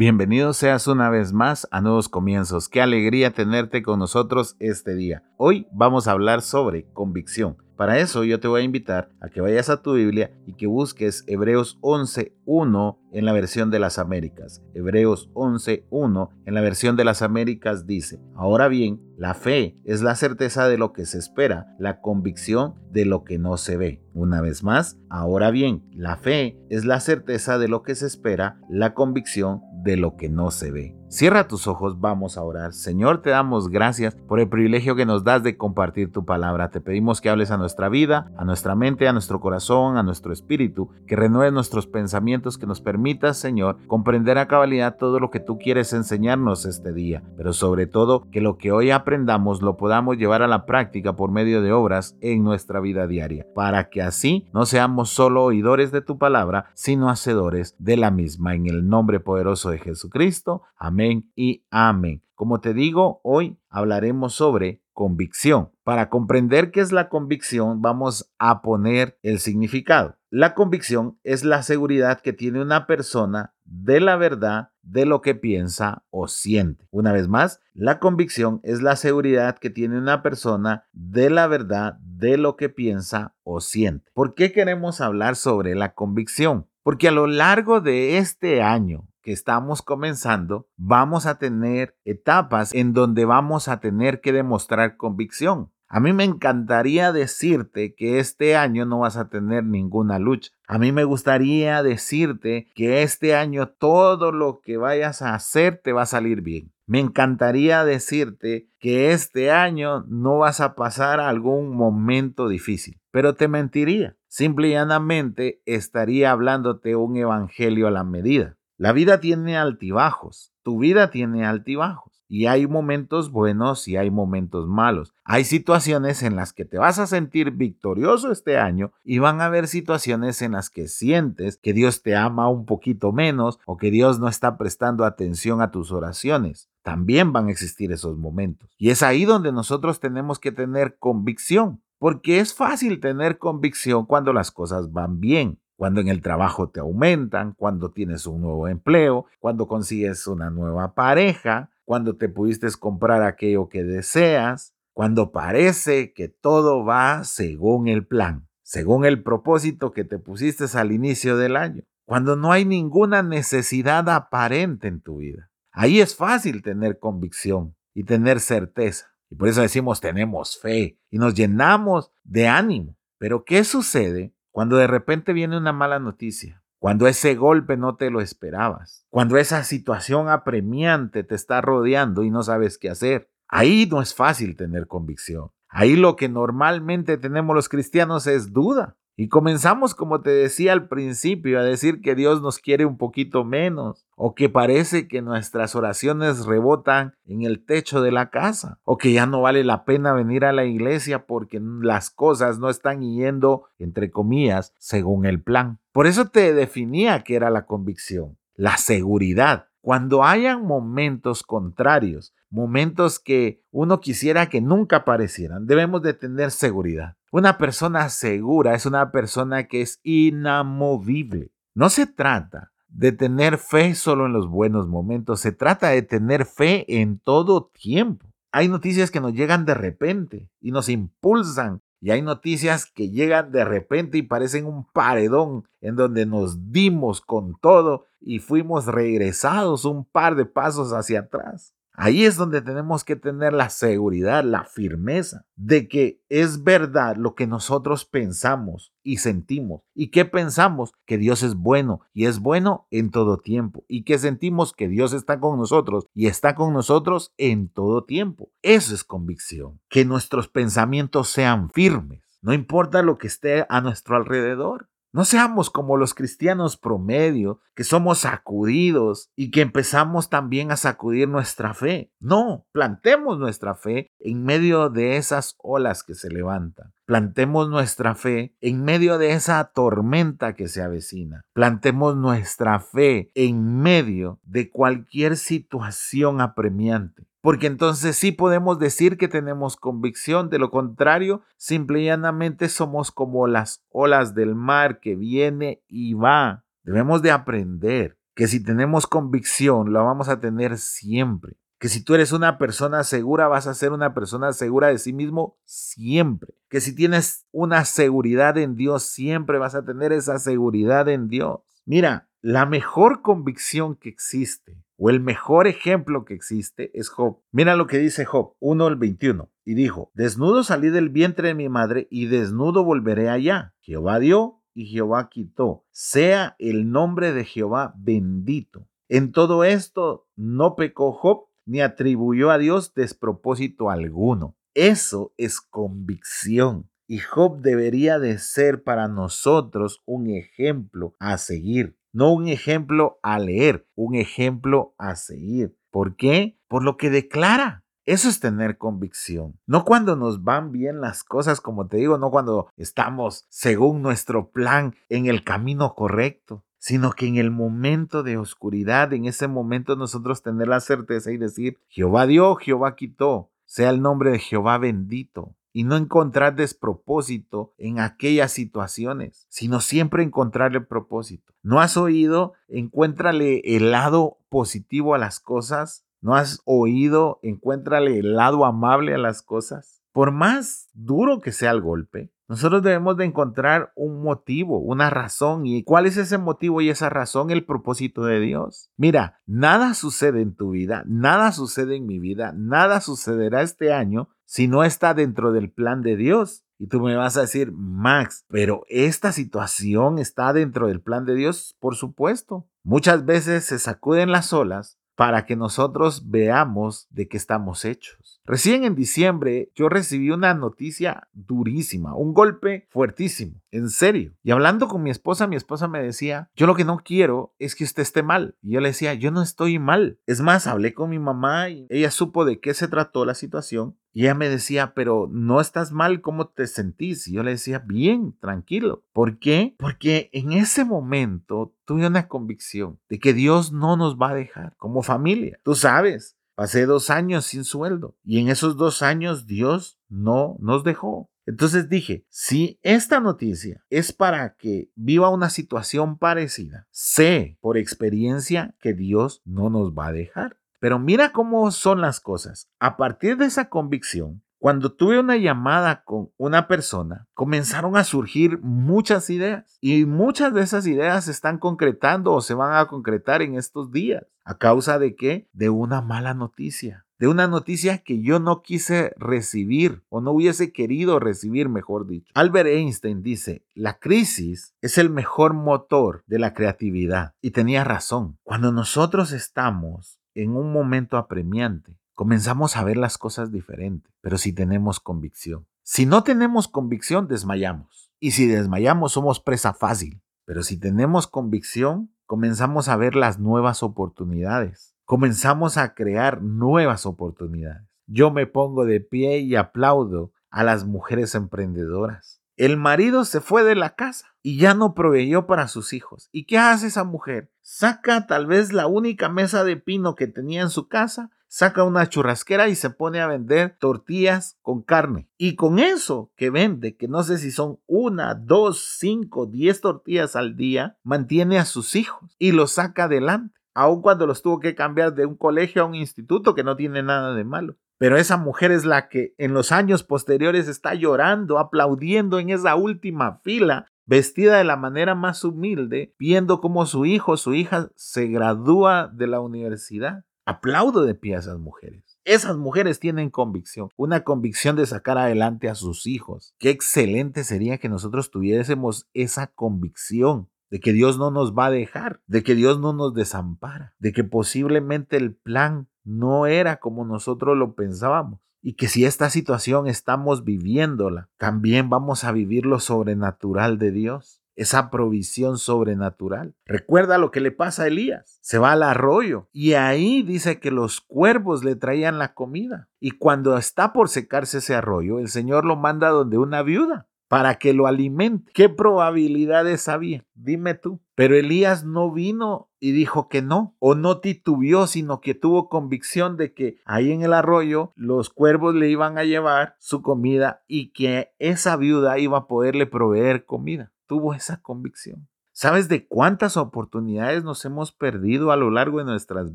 Bienvenido seas una vez más a Nuevos Comienzos. Qué alegría tenerte con nosotros este día. Hoy vamos a hablar sobre convicción. Para eso yo te voy a invitar a que vayas a tu Biblia y que busques Hebreos 11.1 en la versión de las Américas. Hebreos 11.1 en la versión de las Américas dice, ahora bien, la fe es la certeza de lo que se espera, la convicción de lo que no se ve. Una vez más, ahora bien, la fe es la certeza de lo que se espera, la convicción de lo que no se ve. Cierra tus ojos, vamos a orar. Señor, te damos gracias por el privilegio que nos das de compartir tu palabra. Te pedimos que hables a nuestra vida, a nuestra mente, a nuestro corazón, a nuestro espíritu, que renueves nuestros pensamientos, que nos permitas, Señor, comprender a cabalidad todo lo que tú quieres enseñarnos este día, pero sobre todo que lo que hoy aprendamos lo podamos llevar a la práctica por medio de obras en nuestra vida diaria, para que así no seamos solo oidores de tu palabra, sino hacedores de la misma. En el nombre poderoso de Jesucristo. Amén y amén. Como te digo, hoy hablaremos sobre convicción. Para comprender qué es la convicción, vamos a poner el significado. La convicción es la seguridad que tiene una persona de la verdad de lo que piensa o siente. Una vez más, la convicción es la seguridad que tiene una persona de la verdad de lo que piensa o siente. ¿Por qué queremos hablar sobre la convicción? Porque a lo largo de este año que estamos comenzando, vamos a tener etapas en donde vamos a tener que demostrar convicción. A mí me encantaría decirte que este año no vas a tener ninguna lucha. A mí me gustaría decirte que este año todo lo que vayas a hacer te va a salir bien. Me encantaría decirte que este año no vas a pasar algún momento difícil, pero te mentiría. Simple y llanamente estaría hablándote un evangelio a la medida. La vida tiene altibajos, tu vida tiene altibajos. Y hay momentos buenos y hay momentos malos. Hay situaciones en las que te vas a sentir victorioso este año y van a haber situaciones en las que sientes que Dios te ama un poquito menos o que Dios no está prestando atención a tus oraciones. También van a existir esos momentos. Y es ahí donde nosotros tenemos que tener convicción. Porque es fácil tener convicción cuando las cosas van bien cuando en el trabajo te aumentan, cuando tienes un nuevo empleo, cuando consigues una nueva pareja, cuando te pudiste comprar aquello que deseas, cuando parece que todo va según el plan, según el propósito que te pusiste al inicio del año, cuando no hay ninguna necesidad aparente en tu vida. Ahí es fácil tener convicción y tener certeza. Y por eso decimos tenemos fe y nos llenamos de ánimo. Pero ¿qué sucede cuando de repente viene una mala noticia, cuando ese golpe no te lo esperabas, cuando esa situación apremiante te está rodeando y no sabes qué hacer, ahí no es fácil tener convicción. Ahí lo que normalmente tenemos los cristianos es duda. Y comenzamos, como te decía al principio, a decir que Dios nos quiere un poquito menos, o que parece que nuestras oraciones rebotan en el techo de la casa, o que ya no vale la pena venir a la iglesia porque las cosas no están yendo, entre comillas, según el plan. Por eso te definía que era la convicción, la seguridad. Cuando hayan momentos contrarios, momentos que uno quisiera que nunca aparecieran, debemos de tener seguridad. Una persona segura es una persona que es inamovible. No se trata de tener fe solo en los buenos momentos, se trata de tener fe en todo tiempo. Hay noticias que nos llegan de repente y nos impulsan y hay noticias que llegan de repente y parecen un paredón en donde nos dimos con todo y fuimos regresados un par de pasos hacia atrás. Ahí es donde tenemos que tener la seguridad, la firmeza de que es verdad lo que nosotros pensamos y sentimos. ¿Y que pensamos? Que Dios es bueno y es bueno en todo tiempo. Y que sentimos que Dios está con nosotros y está con nosotros en todo tiempo. Eso es convicción. Que nuestros pensamientos sean firmes. No importa lo que esté a nuestro alrededor. No seamos como los cristianos promedio, que somos sacudidos y que empezamos también a sacudir nuestra fe. No, plantemos nuestra fe en medio de esas olas que se levantan. Plantemos nuestra fe en medio de esa tormenta que se avecina. Plantemos nuestra fe en medio de cualquier situación apremiante. Porque entonces sí podemos decir que tenemos convicción, de lo contrario, simple y llanamente somos como las olas del mar que viene y va. Debemos de aprender que si tenemos convicción, la vamos a tener siempre que si tú eres una persona segura, vas a ser una persona segura de sí mismo siempre. Que si tienes una seguridad en Dios, siempre vas a tener esa seguridad en Dios. Mira, la mejor convicción que existe o el mejor ejemplo que existe es Job. Mira lo que dice Job 1 al 21. Y dijo, desnudo salí del vientre de mi madre y desnudo volveré allá. Jehová dio y Jehová quitó. Sea el nombre de Jehová bendito. En todo esto no pecó Job ni atribuyó a Dios despropósito alguno. Eso es convicción. Y Job debería de ser para nosotros un ejemplo a seguir. No un ejemplo a leer, un ejemplo a seguir. ¿Por qué? Por lo que declara. Eso es tener convicción. No cuando nos van bien las cosas, como te digo, no cuando estamos según nuestro plan en el camino correcto sino que en el momento de oscuridad, en ese momento nosotros tener la certeza y decir, Jehová dio, Jehová quitó, sea el nombre de Jehová bendito. Y no encontrar despropósito en aquellas situaciones, sino siempre encontrar el propósito. ¿No has oído? Encuéntrale el lado positivo a las cosas. ¿No has oído? Encuéntrale el lado amable a las cosas. Por más duro que sea el golpe, nosotros debemos de encontrar un motivo, una razón. ¿Y cuál es ese motivo y esa razón? El propósito de Dios. Mira, nada sucede en tu vida, nada sucede en mi vida, nada sucederá este año si no está dentro del plan de Dios. Y tú me vas a decir, Max, pero esta situación está dentro del plan de Dios, por supuesto. Muchas veces se sacuden las olas para que nosotros veamos de qué estamos hechos. Recién en diciembre yo recibí una noticia durísima, un golpe fuertísimo, en serio. Y hablando con mi esposa, mi esposa me decía, yo lo que no quiero es que usted esté mal. Y yo le decía, yo no estoy mal. Es más, hablé con mi mamá y ella supo de qué se trató la situación y ella me decía, pero no estás mal, ¿cómo te sentís? Y yo le decía, bien, tranquilo. ¿Por qué? Porque en ese momento tuve una convicción de que Dios no nos va a dejar como familia. Tú sabes, pasé dos años sin sueldo y en esos dos años Dios no nos dejó. Entonces dije, si esta noticia es para que viva una situación parecida, sé por experiencia que Dios no nos va a dejar. Pero mira cómo son las cosas. A partir de esa convicción, cuando tuve una llamada con una persona, comenzaron a surgir muchas ideas y muchas de esas ideas se están concretando o se van a concretar en estos días. ¿A causa de qué? De una mala noticia. De una noticia que yo no quise recibir o no hubiese querido recibir, mejor dicho. Albert Einstein dice, la crisis es el mejor motor de la creatividad. Y tenía razón. Cuando nosotros estamos en un momento apremiante, comenzamos a ver las cosas diferentes, pero si tenemos convicción. Si no tenemos convicción, desmayamos. Y si desmayamos, somos presa fácil. Pero si tenemos convicción, comenzamos a ver las nuevas oportunidades. Comenzamos a crear nuevas oportunidades. Yo me pongo de pie y aplaudo a las mujeres emprendedoras. El marido se fue de la casa y ya no proveyó para sus hijos. ¿Y qué hace esa mujer? Saca tal vez la única mesa de pino que tenía en su casa, saca una churrasquera y se pone a vender tortillas con carne. Y con eso que vende, que no sé si son una, dos, cinco, diez tortillas al día, mantiene a sus hijos y los saca adelante. Aun cuando los tuvo que cambiar de un colegio a un instituto, que no tiene nada de malo. Pero esa mujer es la que en los años posteriores está llorando, aplaudiendo en esa última fila, vestida de la manera más humilde, viendo cómo su hijo, su hija se gradúa de la universidad. Aplaudo de pie a esas mujeres. Esas mujeres tienen convicción, una convicción de sacar adelante a sus hijos. Qué excelente sería que nosotros tuviésemos esa convicción de que Dios no nos va a dejar, de que Dios no nos desampara, de que posiblemente el plan no era como nosotros lo pensábamos. Y que si esta situación estamos viviéndola, también vamos a vivir lo sobrenatural de Dios. esa provisión sobrenatural. Recuerda lo que le pasa a Elías. Se va al arroyo y ahí dice que los cuervos le traían la comida. Y cuando está por secarse ese arroyo, el Señor lo manda donde una viuda para que lo alimente. ¿Qué probabilidades había? Dime tú. Pero Elías no vino y dijo que no, o no titubió, sino que tuvo convicción de que ahí en el arroyo los cuervos le iban a llevar su comida y que esa viuda iba a poderle proveer comida. Tuvo esa convicción. ¿Sabes de cuántas oportunidades nos hemos perdido a lo largo de nuestras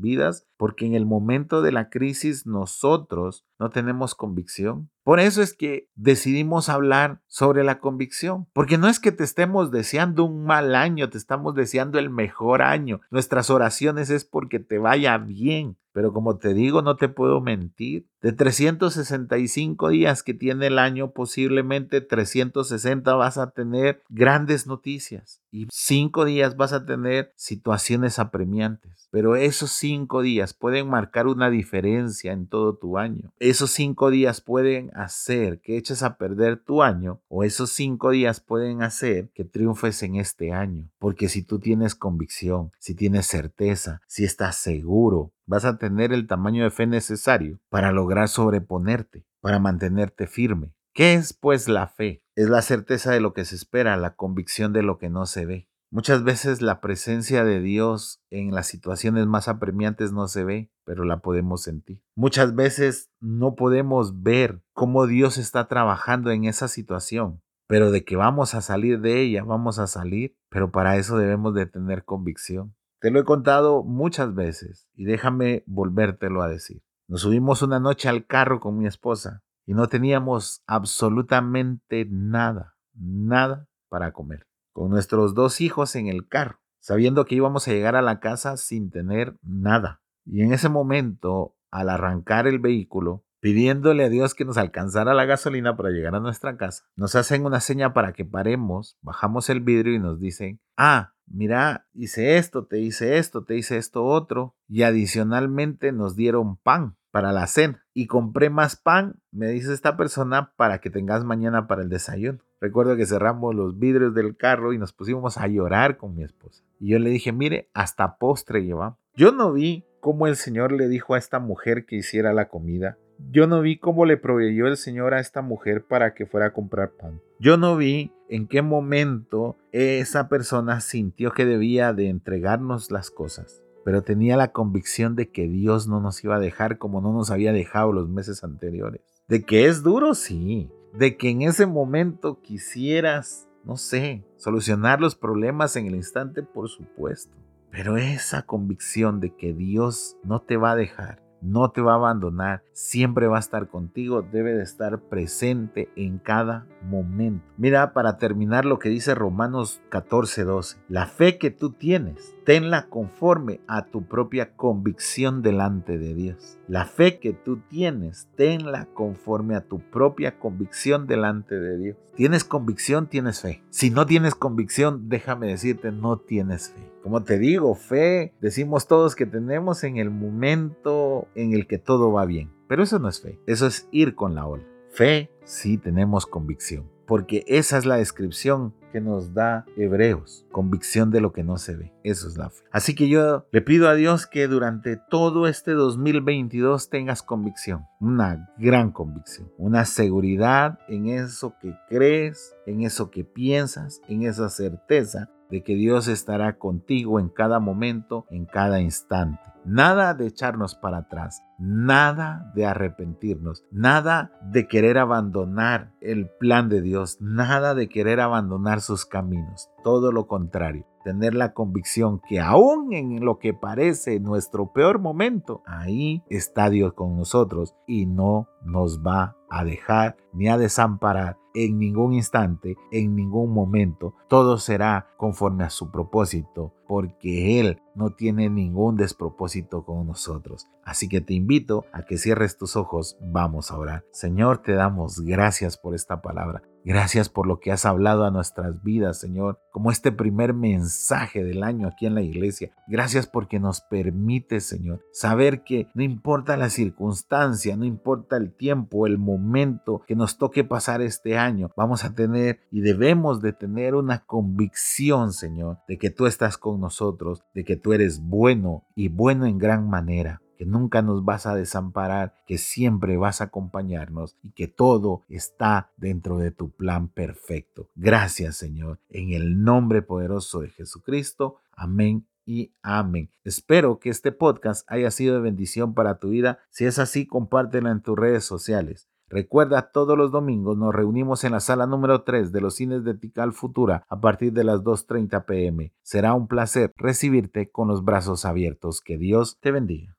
vidas porque en el momento de la crisis nosotros no tenemos convicción? Por eso es que decidimos hablar sobre la convicción, porque no es que te estemos deseando un mal año, te estamos deseando el mejor año. Nuestras oraciones es porque te vaya bien, pero como te digo, no te puedo mentir. De 365 días que tiene el año, posiblemente 360 vas a tener grandes noticias y 5 días vas a tener situaciones apremiantes. Pero esos 5 días pueden marcar una diferencia en todo tu año. Esos 5 días pueden hacer que eches a perder tu año o esos 5 días pueden hacer que triunfes en este año. Porque si tú tienes convicción, si tienes certeza, si estás seguro, vas a tener el tamaño de fe necesario para lograr sobreponerte, para mantenerte firme. ¿Qué es pues la fe? Es la certeza de lo que se espera, la convicción de lo que no se ve. Muchas veces la presencia de Dios en las situaciones más apremiantes no se ve, pero la podemos sentir. Muchas veces no podemos ver cómo Dios está trabajando en esa situación, pero de que vamos a salir de ella, vamos a salir, pero para eso debemos de tener convicción. Te lo he contado muchas veces y déjame volvértelo a decir. Nos subimos una noche al carro con mi esposa y no teníamos absolutamente nada, nada para comer. Con nuestros dos hijos en el carro, sabiendo que íbamos a llegar a la casa sin tener nada. Y en ese momento, al arrancar el vehículo, pidiéndole a Dios que nos alcanzara la gasolina para llegar a nuestra casa, nos hacen una seña para que paremos, bajamos el vidrio y nos dicen, ah, mira, hice esto, te hice esto, te hice esto otro, y adicionalmente nos dieron pan para la cena. Y compré más pan, me dice esta persona, para que tengas mañana para el desayuno. Recuerdo que cerramos los vidrios del carro y nos pusimos a llorar con mi esposa. Y yo le dije, mire, hasta postre llevamos. Yo no vi cómo el Señor le dijo a esta mujer que hiciera la comida. Yo no vi cómo le proveyó el Señor a esta mujer para que fuera a comprar pan. Yo no vi en qué momento esa persona sintió que debía de entregarnos las cosas, pero tenía la convicción de que Dios no nos iba a dejar como no nos había dejado los meses anteriores. De que es duro, sí. De que en ese momento quisieras, no sé, solucionar los problemas en el instante, por supuesto. Pero esa convicción de que Dios no te va a dejar, no te va a abandonar, siempre va a estar contigo, debe de estar presente en cada momento. Mira, para terminar lo que dice Romanos 14:12, la fe que tú tienes, tenla conforme a tu propia convicción delante de Dios. La fe que tú tienes, tenla conforme a tu propia convicción delante de Dios. Tienes convicción, tienes fe. Si no tienes convicción, déjame decirte, no tienes fe. Como te digo, fe, decimos todos que tenemos en el momento en el que todo va bien. Pero eso no es fe, eso es ir con la ola. Fe, sí tenemos convicción, porque esa es la descripción que nos da Hebreos, convicción de lo que no se ve. Eso es la fe. Así que yo le pido a Dios que durante todo este 2022 tengas convicción, una gran convicción, una seguridad en eso que crees, en eso que piensas, en esa certeza de que Dios estará contigo en cada momento, en cada instante. Nada de echarnos para atrás, nada de arrepentirnos, nada de querer abandonar el plan de Dios, nada de querer abandonar sus caminos. Todo lo contrario, tener la convicción que aún en lo que parece nuestro peor momento, ahí está Dios con nosotros y no nos va a dejar ni a desamparar en ningún instante, en ningún momento. Todo será conforme a su propósito, porque Él no tiene ningún despropósito con nosotros. Así que te invito a que cierres tus ojos, vamos a orar. Señor, te damos gracias por esta palabra. Gracias por lo que has hablado a nuestras vidas, Señor, como este primer mensaje del año aquí en la iglesia. Gracias porque nos permite, Señor, saber que no importa la circunstancia, no importa el tiempo, el momento que nos toque pasar este año, vamos a tener y debemos de tener una convicción, Señor, de que tú estás con nosotros, de que tú eres bueno y bueno en gran manera que nunca nos vas a desamparar, que siempre vas a acompañarnos y que todo está dentro de tu plan perfecto. Gracias Señor, en el nombre poderoso de Jesucristo. Amén y amén. Espero que este podcast haya sido de bendición para tu vida. Si es así, compártelo en tus redes sociales. Recuerda, todos los domingos nos reunimos en la sala número 3 de los cines de Tical Futura a partir de las 2.30 pm. Será un placer recibirte con los brazos abiertos. Que Dios te bendiga.